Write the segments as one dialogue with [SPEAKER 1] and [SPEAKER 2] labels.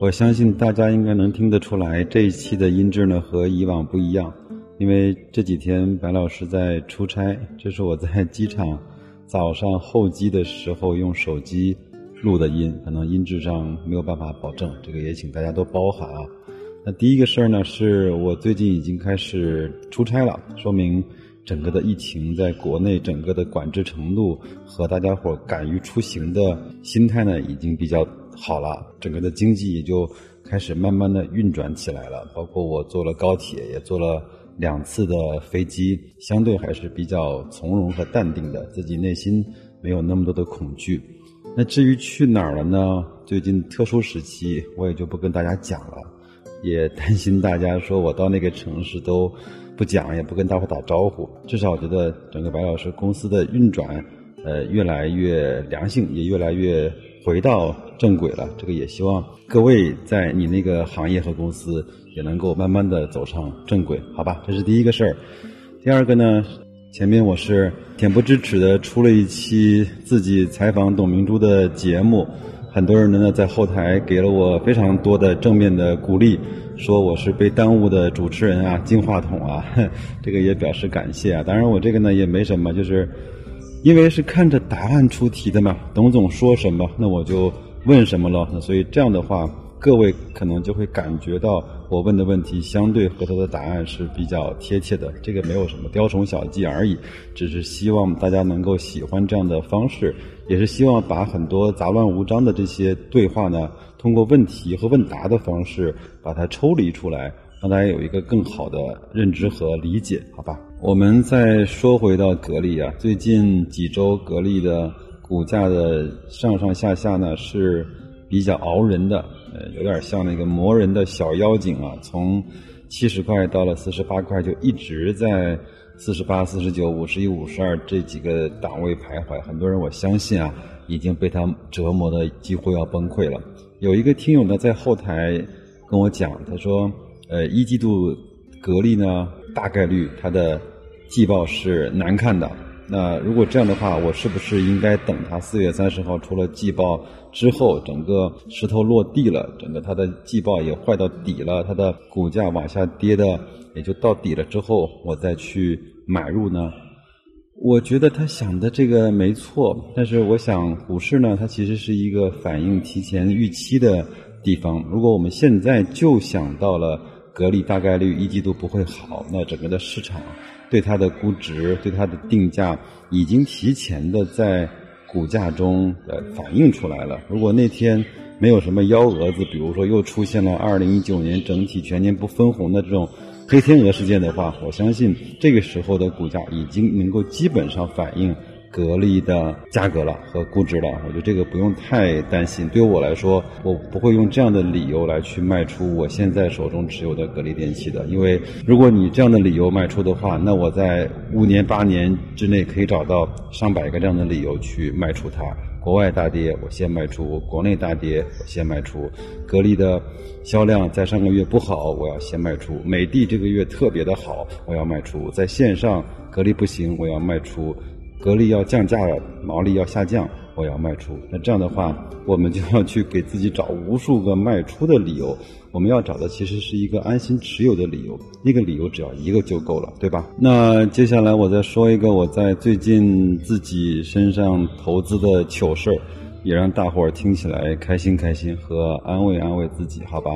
[SPEAKER 1] 我相信大家应该能听得出来，这一期的音质呢和以往不一样，因为这几天白老师在出差，这是我在 机场早上候机的时候用手机录的音，可能音质上没有办法保证，这个也请大家多包涵啊。那第一个事儿呢，是我最近已经开始出差了，说明整个的疫情在国内整个的管制程度和大家伙敢于出行的心态呢，已经比较。好了，整个的经济也就开始慢慢的运转起来了。包括我坐了高铁，也坐了两次的飞机，相对还是比较从容和淡定的，自己内心没有那么多的恐惧。那至于去哪儿了呢？最近特殊时期，我也就不跟大家讲了，也担心大家说我到那个城市都不讲，也不跟大伙打招呼。至少我觉得整个白老师公司的运转，呃，越来越良性，也越来越。回到正轨了，这个也希望各位在你那个行业和公司也能够慢慢的走上正轨，好吧？这是第一个事儿。第二个呢，前面我是恬不知耻的出了一期自己采访董明珠的节目，很多人呢在后台给了我非常多的正面的鼓励，说我是被耽误的主持人啊，金话筒啊，这个也表示感谢啊。当然我这个呢也没什么，就是。因为是看着答案出题的嘛，董总说什么，那我就问什么了。所以这样的话，各位可能就会感觉到我问的问题相对和他的答案是比较贴切的。这个没有什么雕虫小技而已，只是希望大家能够喜欢这样的方式，也是希望把很多杂乱无章的这些对话呢，通过问题和问答的方式把它抽离出来。让大家有一个更好的认知和理解，好吧？我们再说回到格力啊，最近几周格力的股价的上上下下呢是比较熬人的，呃，有点像那个磨人的小妖精啊，从七十块到了四十八块，就一直在四十八、四十九、五十一、五十二这几个档位徘徊。很多人我相信啊，已经被他折磨的几乎要崩溃了。有一个听友呢在后台跟我讲，他说。呃，一季度格力呢，大概率它的季报是难看的。那如果这样的话，我是不是应该等它四月三十号出了季报之后，整个石头落地了，整个它的季报也坏到底了，它的股价往下跌的也就到底了之后，我再去买入呢？我觉得他想的这个没错，但是我想股市呢，它其实是一个反映提前预期的地方。如果我们现在就想到了。格力大概率一季度不会好，那整个的市场对它的估值、对它的定价已经提前的在股价中呃反映出来了。如果那天没有什么幺蛾子，比如说又出现了二零一九年整体全年不分红的这种黑天鹅事件的话，我相信这个时候的股价已经能够基本上反映。格力的价格了和估值了，我觉得这个不用太担心。对于我来说，我不会用这样的理由来去卖出我现在手中持有的格力电器的，因为如果你这样的理由卖出的话，那我在五年八年之内可以找到上百个这样的理由去卖出它。国外大跌，我先卖出；国内大跌，我先卖出。格力的销量在上个月不好，我要先卖出；美的这个月特别的好，我要卖出。在线上，格力不行，我要卖出。格力要降价了，毛利要下降，我要卖出。那这样的话，我们就要去给自己找无数个卖出的理由。我们要找的其实是一个安心持有的理由，一个理由只要一个就够了，对吧？那接下来我再说一个我在最近自己身上投资的糗事儿，也让大伙儿听起来开心开心和安慰安慰自己，好吧？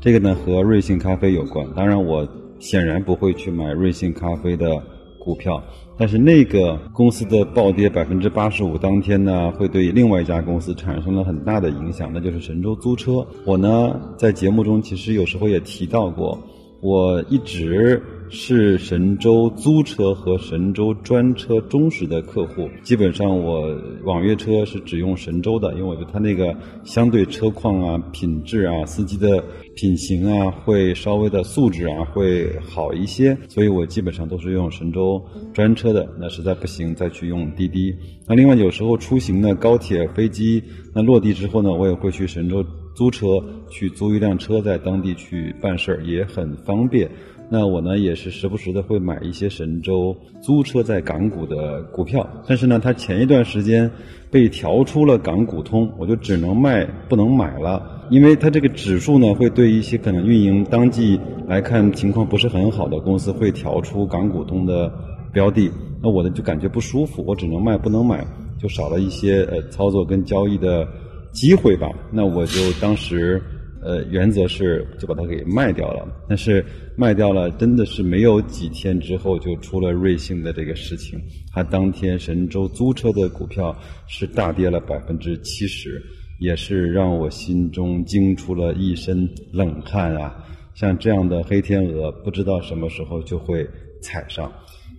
[SPEAKER 1] 这个呢和瑞幸咖啡有关，当然我显然不会去买瑞幸咖啡的股票。但是那个公司的暴跌百分之八十五当天呢，会对另外一家公司产生了很大的影响，那就是神州租车。我呢在节目中其实有时候也提到过，我一直是神州租车和神州专车忠实的客户。基本上我网约车是只用神州的，因为我觉得它那个相对车况啊、品质啊、司机的品行啊，会稍微的素质啊会好一些，所以我基本上都是用神州专车的。那实在不行再去用滴滴。那另外有时候出行呢，高铁、飞机，那落地之后呢，我也会去神州租车，去租一辆车在当地去办事儿，也很方便。那我呢也是时不时的会买一些神州租车在港股的股票，但是呢，它前一段时间被调出了港股通，我就只能卖不能买了，因为它这个指数呢会对一些可能运营当季来看情况不是很好的公司会调出港股通的标的，那我呢就感觉不舒服，我只能卖不能买，就少了一些呃操作跟交易的机会吧。那我就当时。呃，原则是就把它给卖掉了，但是卖掉了，真的是没有几天之后就出了瑞幸的这个事情。它当天神州租车的股票是大跌了百分之七十，也是让我心中惊出了一身冷汗啊！像这样的黑天鹅，不知道什么时候就会踩上。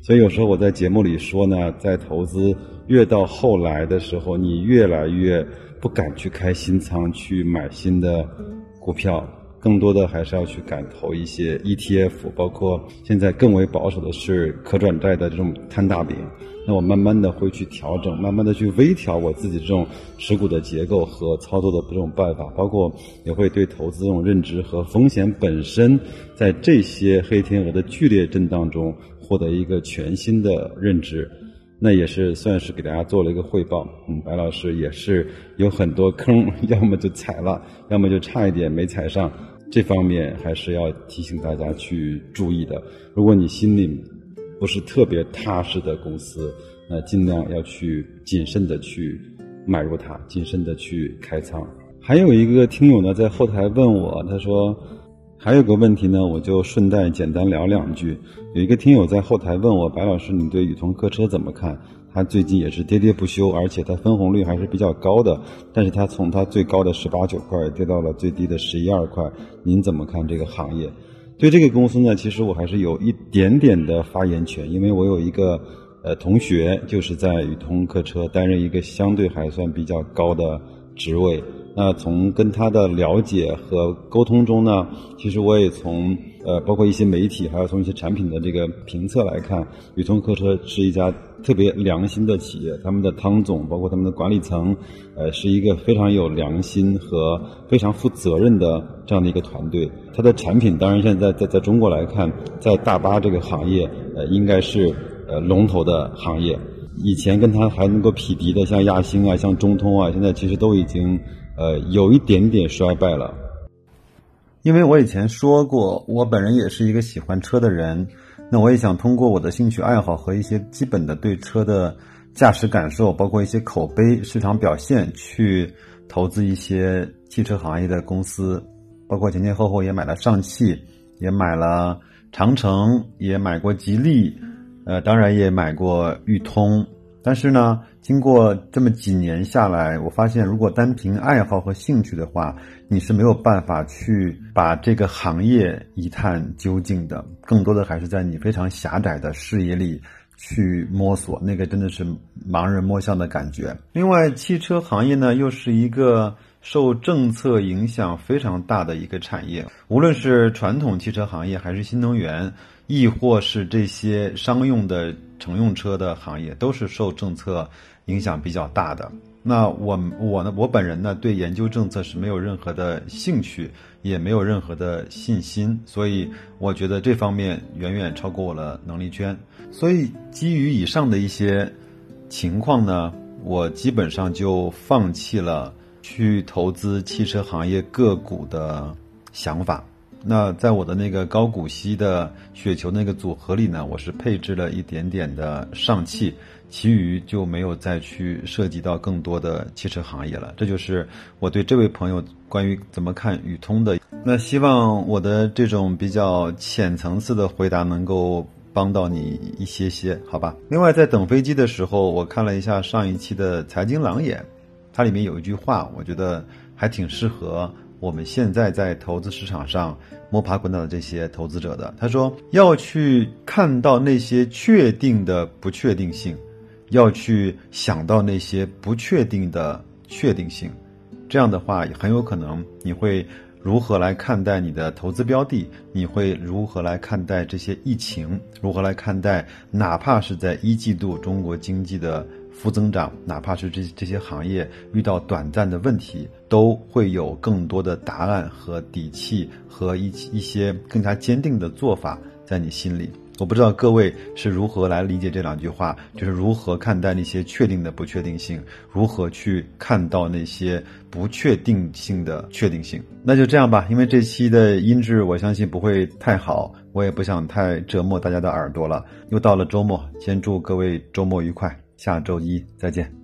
[SPEAKER 1] 所以有时候我在节目里说呢，在投资越到后来的时候，你越来越不敢去开新仓去买新的。股票更多的还是要去敢投一些 ETF，包括现在更为保守的是可转债的这种摊大饼。那我慢慢的会去调整，慢慢的去微调我自己这种持股的结构和操作的这种办法，包括也会对投资这种认知和风险本身，在这些黑天鹅的剧烈震荡中获得一个全新的认知。那也是算是给大家做了一个汇报，嗯，白老师也是有很多坑，要么就踩了，要么就差一点没踩上，这方面还是要提醒大家去注意的。如果你心里不是特别踏实的公司，那尽量要去谨慎的去买入它，谨慎的去开仓。还有一个听友呢在后台问我，他说。还有个问题呢，我就顺带简单聊两句。有一个听友在后台问我，白老师，你对宇通客车怎么看？它最近也是跌跌不休，而且它分红率还是比较高的。但是它从它最高的十八九块跌到了最低的十一二块，您怎么看这个行业？对这个公司呢，其实我还是有一点点的发言权，因为我有一个呃同学就是在宇通客车担任一个相对还算比较高的职位。那从跟他的了解和沟通中呢，其实我也从呃，包括一些媒体，还有从一些产品的这个评测来看，宇通客车是一家特别良心的企业。他们的汤总，包括他们的管理层，呃，是一个非常有良心和非常负责任的这样的一个团队。它的产品，当然现在在在中国来看，在大巴这个行业，呃，应该是呃龙头的行业。以前跟它还能够匹敌的，像亚星啊，像中通啊，现在其实都已经。呃，有一点点衰败了，
[SPEAKER 2] 因为我以前说过，我本人也是一个喜欢车的人，那我也想通过我的兴趣爱好和一些基本的对车的驾驶感受，包括一些口碑、市场表现，去投资一些汽车行业的公司，包括前前后后也买了上汽，也买了长城，也买过吉利，呃，当然也买过裕通。但是呢，经过这么几年下来，我发现，如果单凭爱好和兴趣的话，你是没有办法去把这个行业一探究竟的。更多的还是在你非常狭窄的视野里去摸索，那个真的是盲人摸象的感觉。另外，汽车行业呢，又是一个受政策影响非常大的一个产业，无论是传统汽车行业，还是新能源。亦或是这些商用的乘用车的行业，都是受政策影响比较大的。那我我呢，我本人呢，对研究政策是没有任何的兴趣，也没有任何的信心，所以我觉得这方面远远超过我的能力圈。所以基于以上的一些情况呢，我基本上就放弃了去投资汽车行业个股的想法。那在我的那个高股息的雪球那个组合里呢，我是配置了一点点的上汽，其余就没有再去涉及到更多的汽车行业了。这就是我对这位朋友关于怎么看宇通的。那希望我的这种比较浅层次的回答能够帮到你一些些，好吧？另外，在等飞机的时候，我看了一下上一期的财经朗眼，它里面有一句话，我觉得还挺适合。
[SPEAKER 1] 我们现在在投资市场上摸爬滚打的这些投资者的。他说要去看到那些确定的不确定性，要去想到那些不确定的确定性，这样的话很有可能你会。如何来看待你的投资标的？你会如何来看待这些疫情？如何来看待哪怕是在一季度中国经济的负增长，哪怕是这这些行业遇到短暂的问题，都会有更多的答案和底气和一一些更加坚定的做法在你心里。我不知道各位是如何来理解这两句话，就是如何看待那些确定的不确定性，如何去看到那些不确定性的确定性。那就这样吧，因为这期的音质我相信不会太好，我也不想太折磨大家的耳朵了。又到了周末，先祝各位周末愉快，下周一再见。